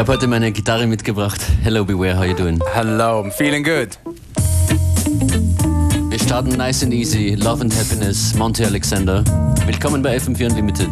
habe heute meine Gitarre mitgebracht. Hello Beware, how you doing? Hello, I'm feeling good. Wir starten nice and easy. Love and Happiness, Monty Alexander. Willkommen bei FM4 Unlimited.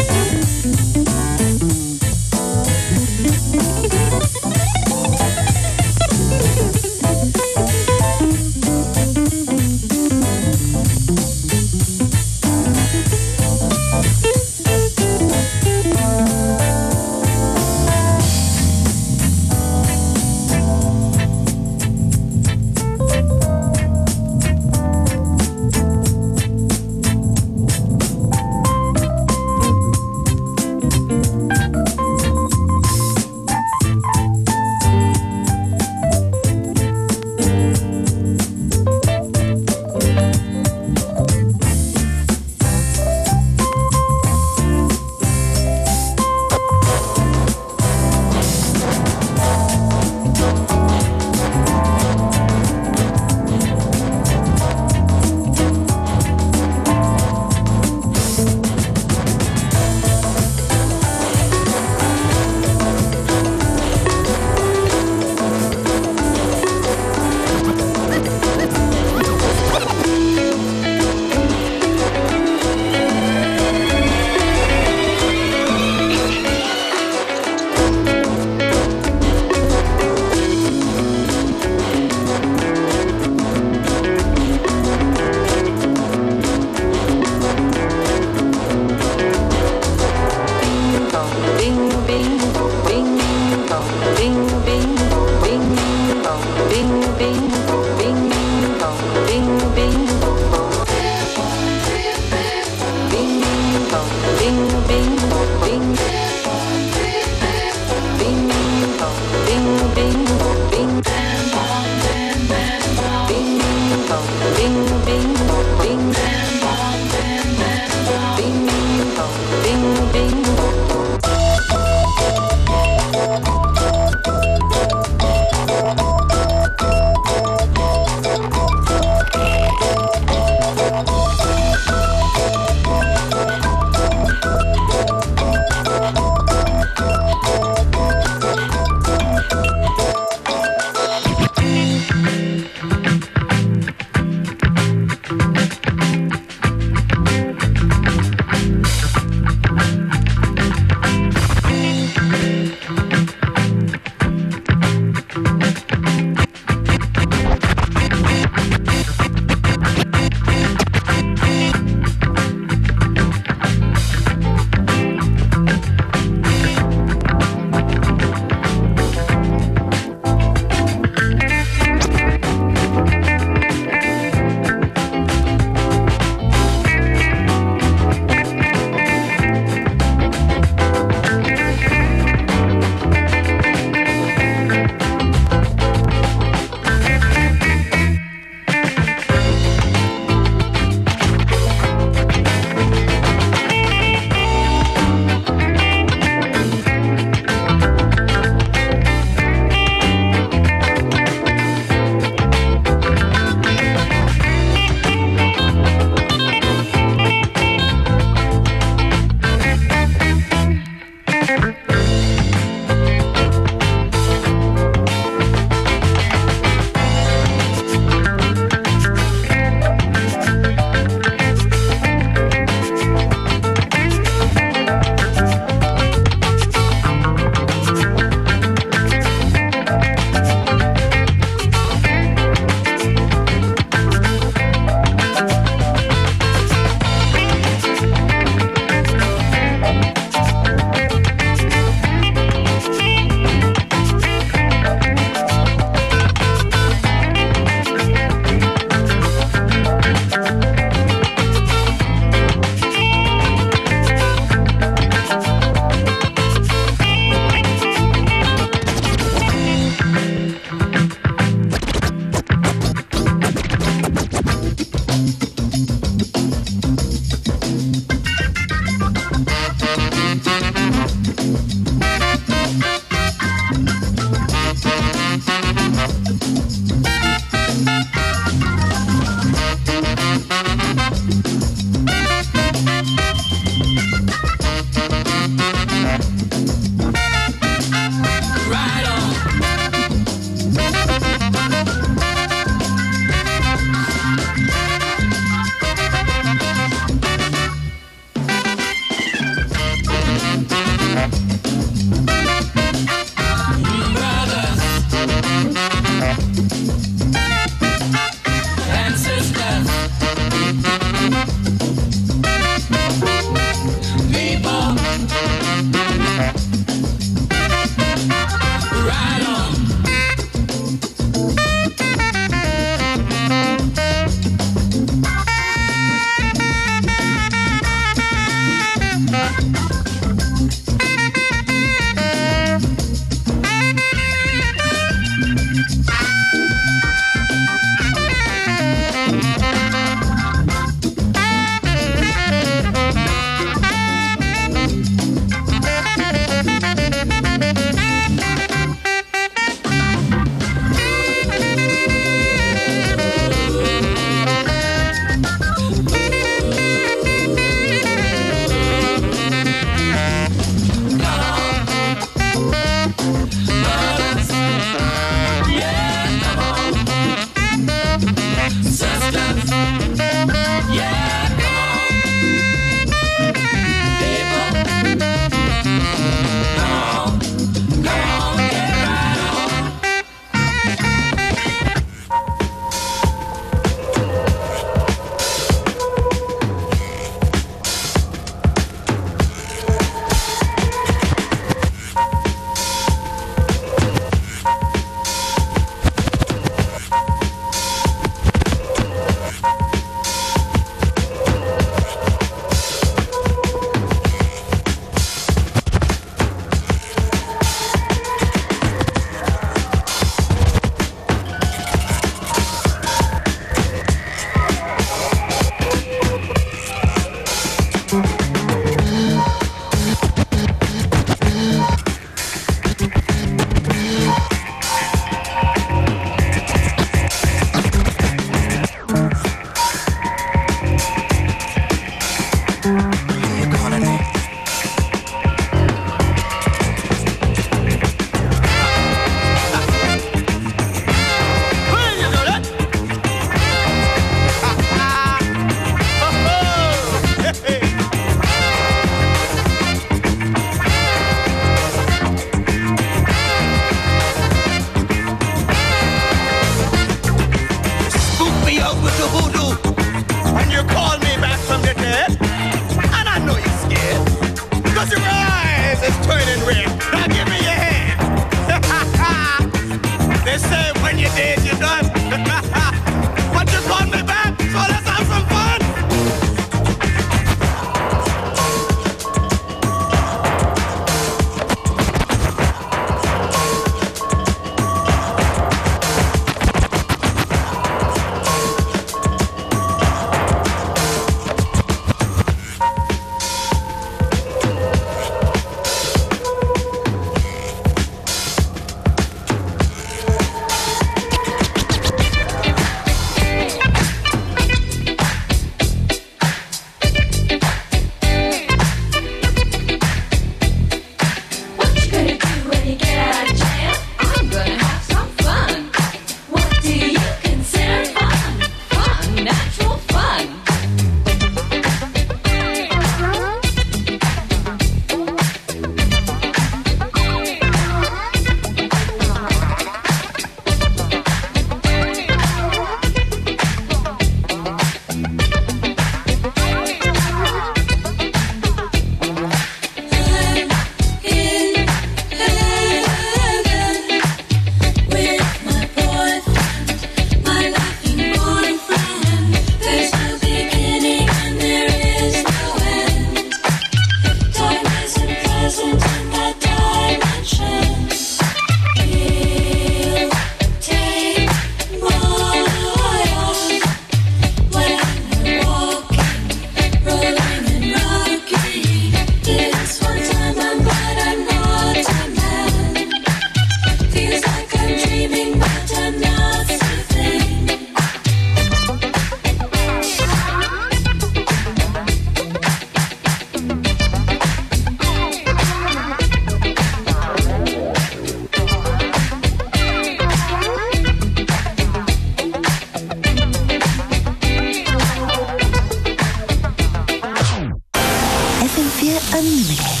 FM4 Unlimited.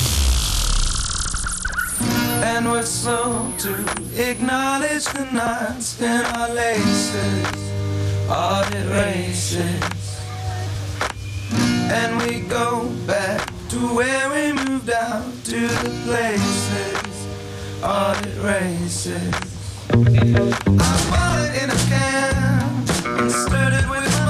And we're slow to acknowledge the knots in our laces, audit races. And we go back to where we moved out to the places, audit races. I bought it in a can stirred it with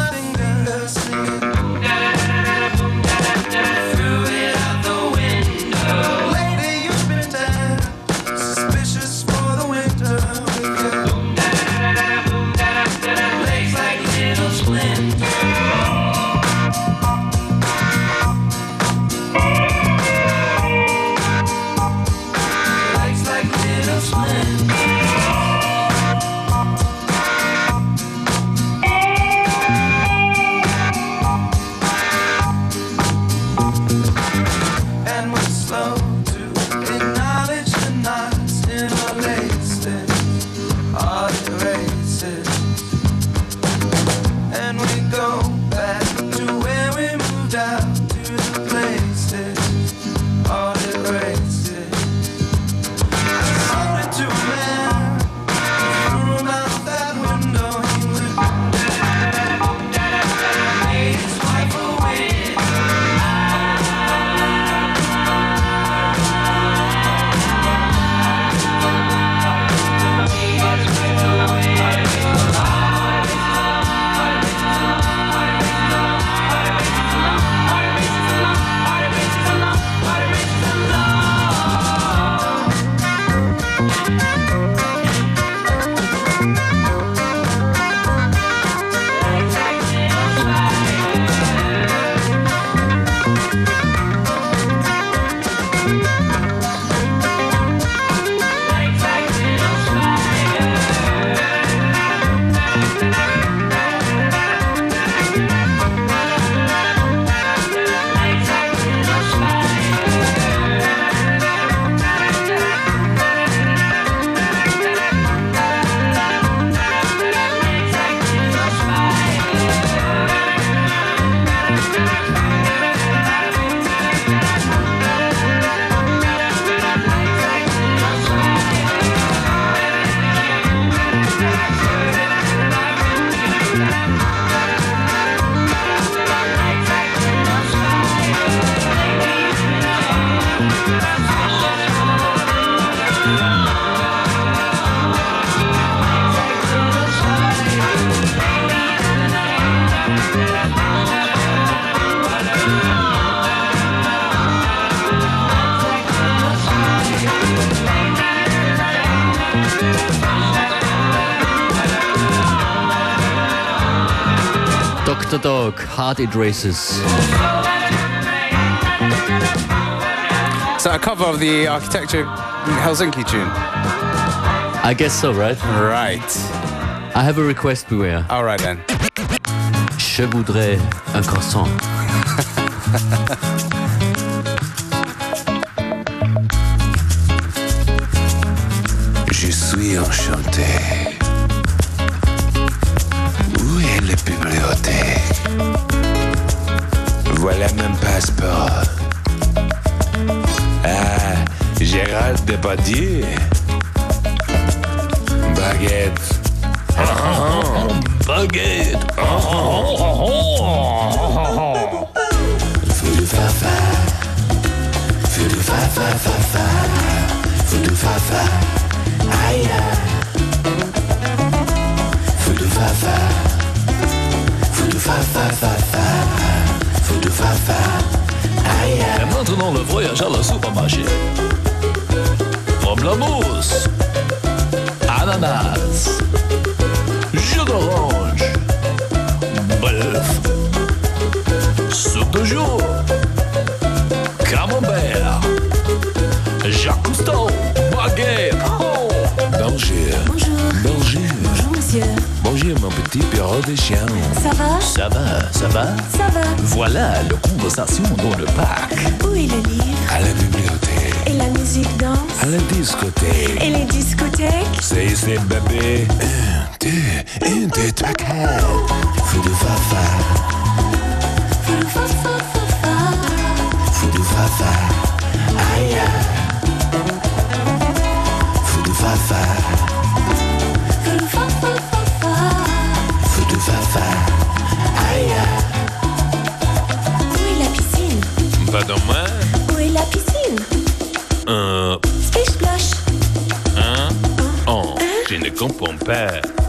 Dog, It Races. Is that a cover of the Architecture Helsinki tune? I guess so, right? Right. I have a request, beware. All right then. Je voudrais un croissant. Je suis enchanté. les bibliothèques. Voilà mon passeport. Ah, Gérald Depardieu. Baguette. Ah, ah, ah, baguette. Foudou fa. Foudou fa fa fa. Foudou fa fa. Aïe. Foudou fa. Aïe. Et maintenant, le voyage à la supermarché. Pamplemousse. Ananas. Jus d'orange. Bœuf. Soupe de jour. Camembert. Jacques Cousteau. Mon petit perro de chien. Ça va? Ça va, ça va? Ça va. Voilà la conversation dans le parc. Où est le livre? À la bibliothèque. Et la musique danse? À la discothèque. Et les discothèques? C'est ici, bébé. Un, deux, un, deux, trois, quatre. Feu de fafa. Feu de fafa. fa. Aïe. Fudu fa fa. Ne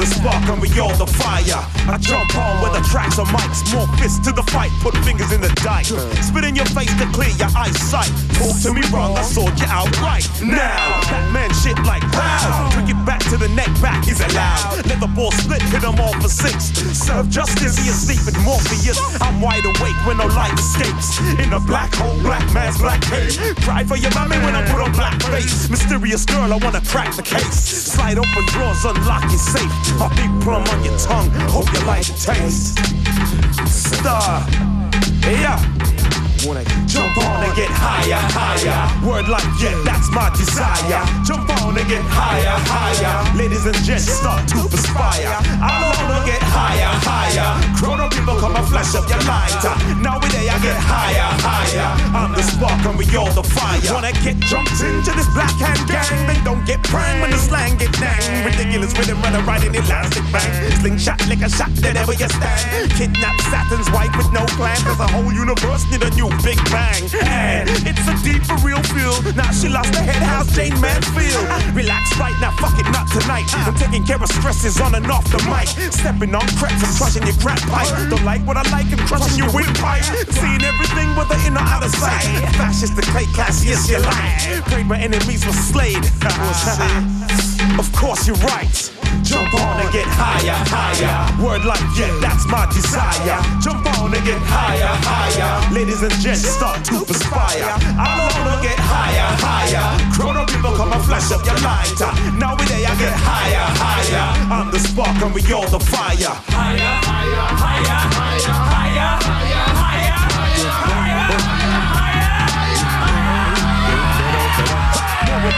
the spark and we all the fire. I jump on with the tracks or mics, more fists to the fight, put fingers in the dike. Spit in your face to clear your eyesight. Talk to me wrong, I sort you out right. Now, Batman shit like pow. Trick it back to the neck, back is allowed. Let the ball split, hit them all for six. Serve justice, he is sleeping Morpheus. I'm wide awake when no light escapes. In a black hole, black man's black cave. Cry for your mommy when I put on black face. Mysterious girl, I wanna crack the case. Slide open drawers, unlock your safe. My big plum on your tongue, hope you like the taste. Star, yeah. Wanna jump on and get higher, higher. Word like yeah, that's my desire. Jump on and get higher, higher. Ladies and gents, start to perspire. I wanna get higher, higher. Of people come and flash up your lighter. Now we there, I get higher, higher. I'm the spark and we all the fire. Wanna get jumped into this black hand gang? Then don't get prang when the slang get dang. Ridiculous rhythm running right in elastic bang. Slingshot like a shot wherever you stand. Kidnap Saturn's wife with no plan. Cause the whole universe need a new big bang. And it's a deeper real feel. Now she lost her head, how's Jayne Mansfield? Relax right now, fuck it, not tonight. I'm taking care of stresses on and off the mic. Stepping on cracks, I'm crushing your crack pipe. Don't like what I like, I'm crushing your windpipe. Seeing everything whether in or out of sight. Fascist, the clay class, yes, you lie. Prayed my enemies were slayed. Of course, you're right. Jump on and get higher, higher. Word like yeah, that's my desire. Jump on and get higher, higher. Ladies and gents, start to perspire. I wanna get higher, higher. Of people come and flash up your lighter. Now we there, I get higher, higher. I'm the spark and we all the fire. Higher, higher, higher, higher, higher, higher, higher, More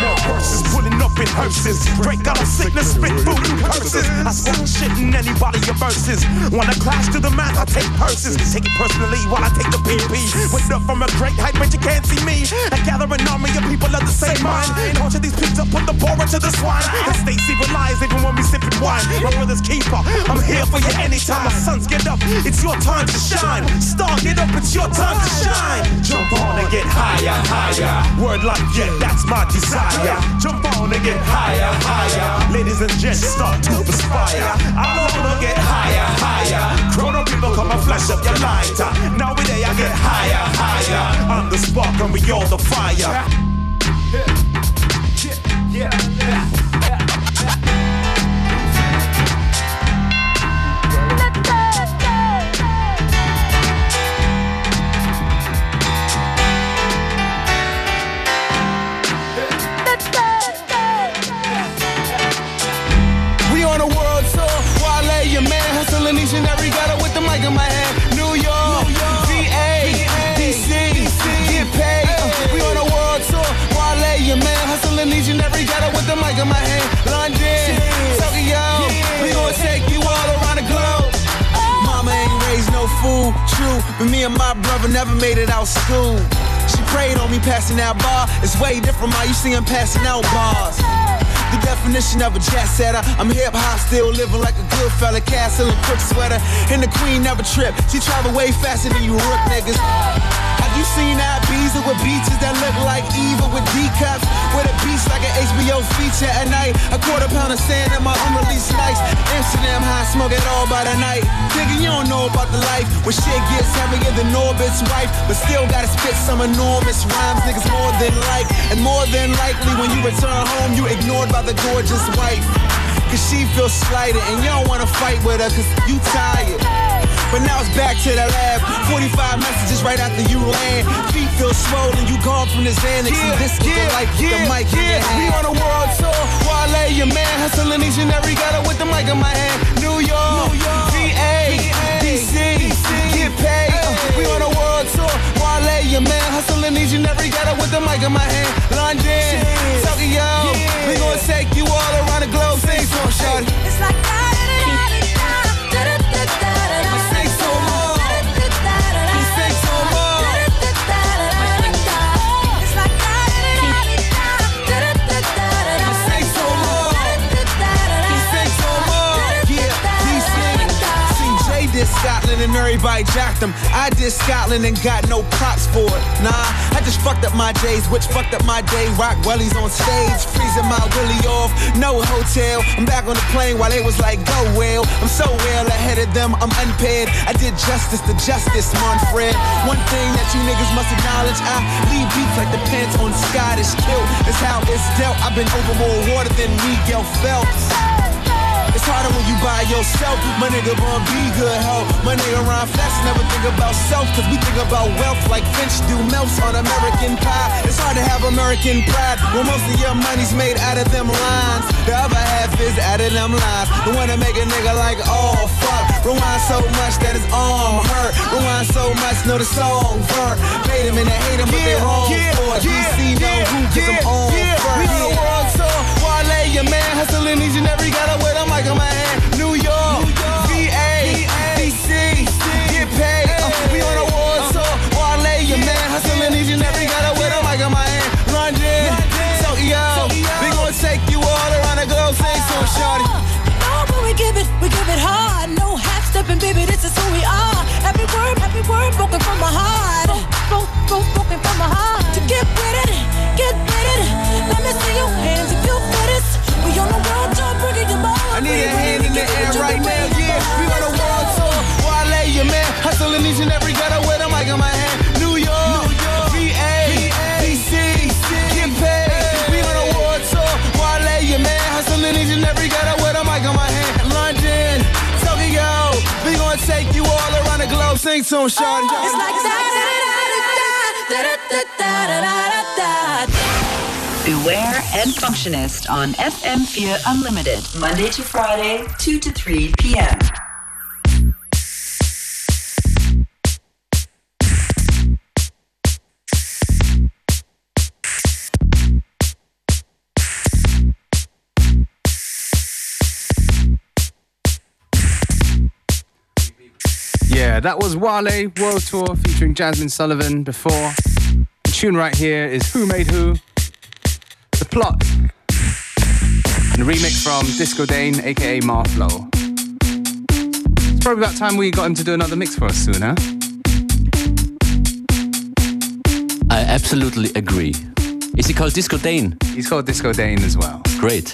more verses pulling up in hearses. Break out of sickness, spit voodoo curses. I smoke shit in anybody your verses. Wanna clash to the math, I take purses. Take it personally while I take the PP. Went up from a great height, but you can't see me. I gather an army of people of the same mind. Torture these pigs up, put the boar into the swine. And stay civilized even when we sipping wine. My brother's keeper, I'm here for you anytime. My sons get up, it's your time to shine. Star, get up, it's your time to shine. Jump on and get higher, higher. Word like yeah, that's my desire. Jump on and get higher, higher. Ladies and gents, start to perspire. I wanna get higher, higher. Crowd of people come and flash up your lighter. Now we there, I get higher, higher. I'm the spark and we all the fire. We man, hustling each every gutter with the mic in my hand. New York, VA, DC, get paid. We on a world tour. Wale, your man, hustling each and every gutter with the mic in my hand. London, Tokyo, we gonna take you all around the globe. Mama ain't raised no fool, true. But me and my brother never made it out school. She prayed on me passing that bar. It's way different, how you see him passing out bars. The definition of a jet setter. I'm hip hop, still living like a good fella. Castle and crook sweater. And the queen never trip. She travel way faster than you rook niggas. Have you seen that Ibiza with beaches that look like Eva with D cups? With a beach like an HBO feature at night. A quarter pound of sand in my unreleased nights. Amsterdam high, smoke it all by the night. Nigga, you don't know about the life. When shit gets heavier than Orbit's wife. But still gotta spit some enormous rhymes. Niggas more than like. And more than likely when you return home, you ignored by the gorgeous wife. Cause she feels slighted and you don't wanna fight with her cause you tired. But now it's back to the lab. 45 messages right after you land. Feet feel swollen, you gone from the Xanax. Yeah, this yeah, like yeah, the mic yeah. We on a world tour. Wale, your man, hustling each and every gutter with the mic in my hand. New York, New York VA, DC, DC, get paid. Hey. We on a world tour. Wale, your man, hustling each and every gutter with the mic in my hand. London, Tokyo, we gonna take you all around the globe. Sing song, shawty. It's like and everybody jacked them. I did Scotland and got no props for it. Nah, I just fucked up my days, which fucked up my day. Rock wellies on stage, freezing my willy off. No hotel. I'm back on the plane while they was like, go well. I'm so well ahead of them, I'm unpaired. I did justice to justice, Monfred. One thing that you niggas must acknowledge, I leave beats like the pants on Scottish kilt. It's how it's dealt. I've been over more water than Miguel Phelps. It's harder when you by yourself. My nigga Von be good help. My nigga Ron Flex never think about self, cause we think about wealth like Finch do melts on American pie. It's hard to have American pride when most of your money's made out of them lines. The other half is out of them lines. The one to make a nigga like, oh fuck. Rewind so much that his arm hurt. Rewind so much, know the song vert. Hate him and they hate him, but they wrong for it. DC know who on first. We on the world tour. Wale, your man, hustling each and every got with a mic in my hand. New York, VA, DC, get paid. Uh, we on a world tour. Wale, your man, hustling each and every got with a mic in my hand. London, Tokyo, we gonna take you all around the globe. Sing to it, shorty. Oh, but we give it, we give it hard. No half stepping, baby, this is who we are. Every word, every word spoken from my heart. Spoke, spoke, spoken from my heart. sing to him, shawty. It's like that. Beware and Functionist on FM4 Unlimited, Monday to Friday, 2 to 3 p.m. Yeah, that was Wale World Tour featuring Jazmine Sullivan before. The tune right here is Who Made Who? The Plot. And a remix from Disco Dane, aka Marflow. It's probably about time we got him to do another mix for us soon, huh? I absolutely agree. Is he called Disco Dane? He's called Disco Dane as well. Great.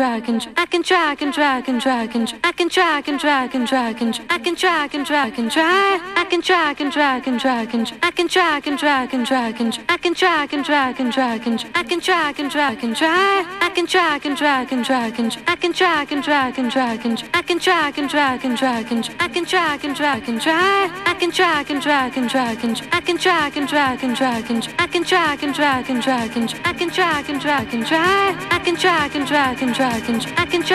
And drag and drag and I can drag and drag and drag and I can drag and drag and drag and I can drag and drag and drag I can drag and drag and drag and I can drag and drag and drag and I can drag and drag and drag and I can drag and drag and drag I can drag and drag and drag and I can drag and drag and drag and I can drag and drag and drag and I can drag and drag and drag I can drag and drag and drag and I can drag and drag and drag and I can drag and drag and drag and I can drag and drag and drag I can drag and drag and drag and I can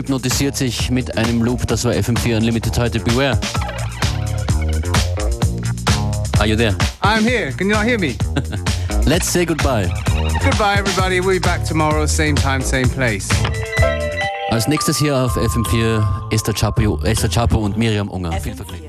hypnotisiert sich mit einem Loop. Das war FM4 Unlimited heute. Beware. Are you there? I'm here. Can you not hear me? Let's say goodbye. Goodbye, everybody. We'll be back tomorrow, same time, same place. Als nächstes hier auf FM4 Esther Chapo, Esther Chapo und Miriam Unger. Viel Vergnügen.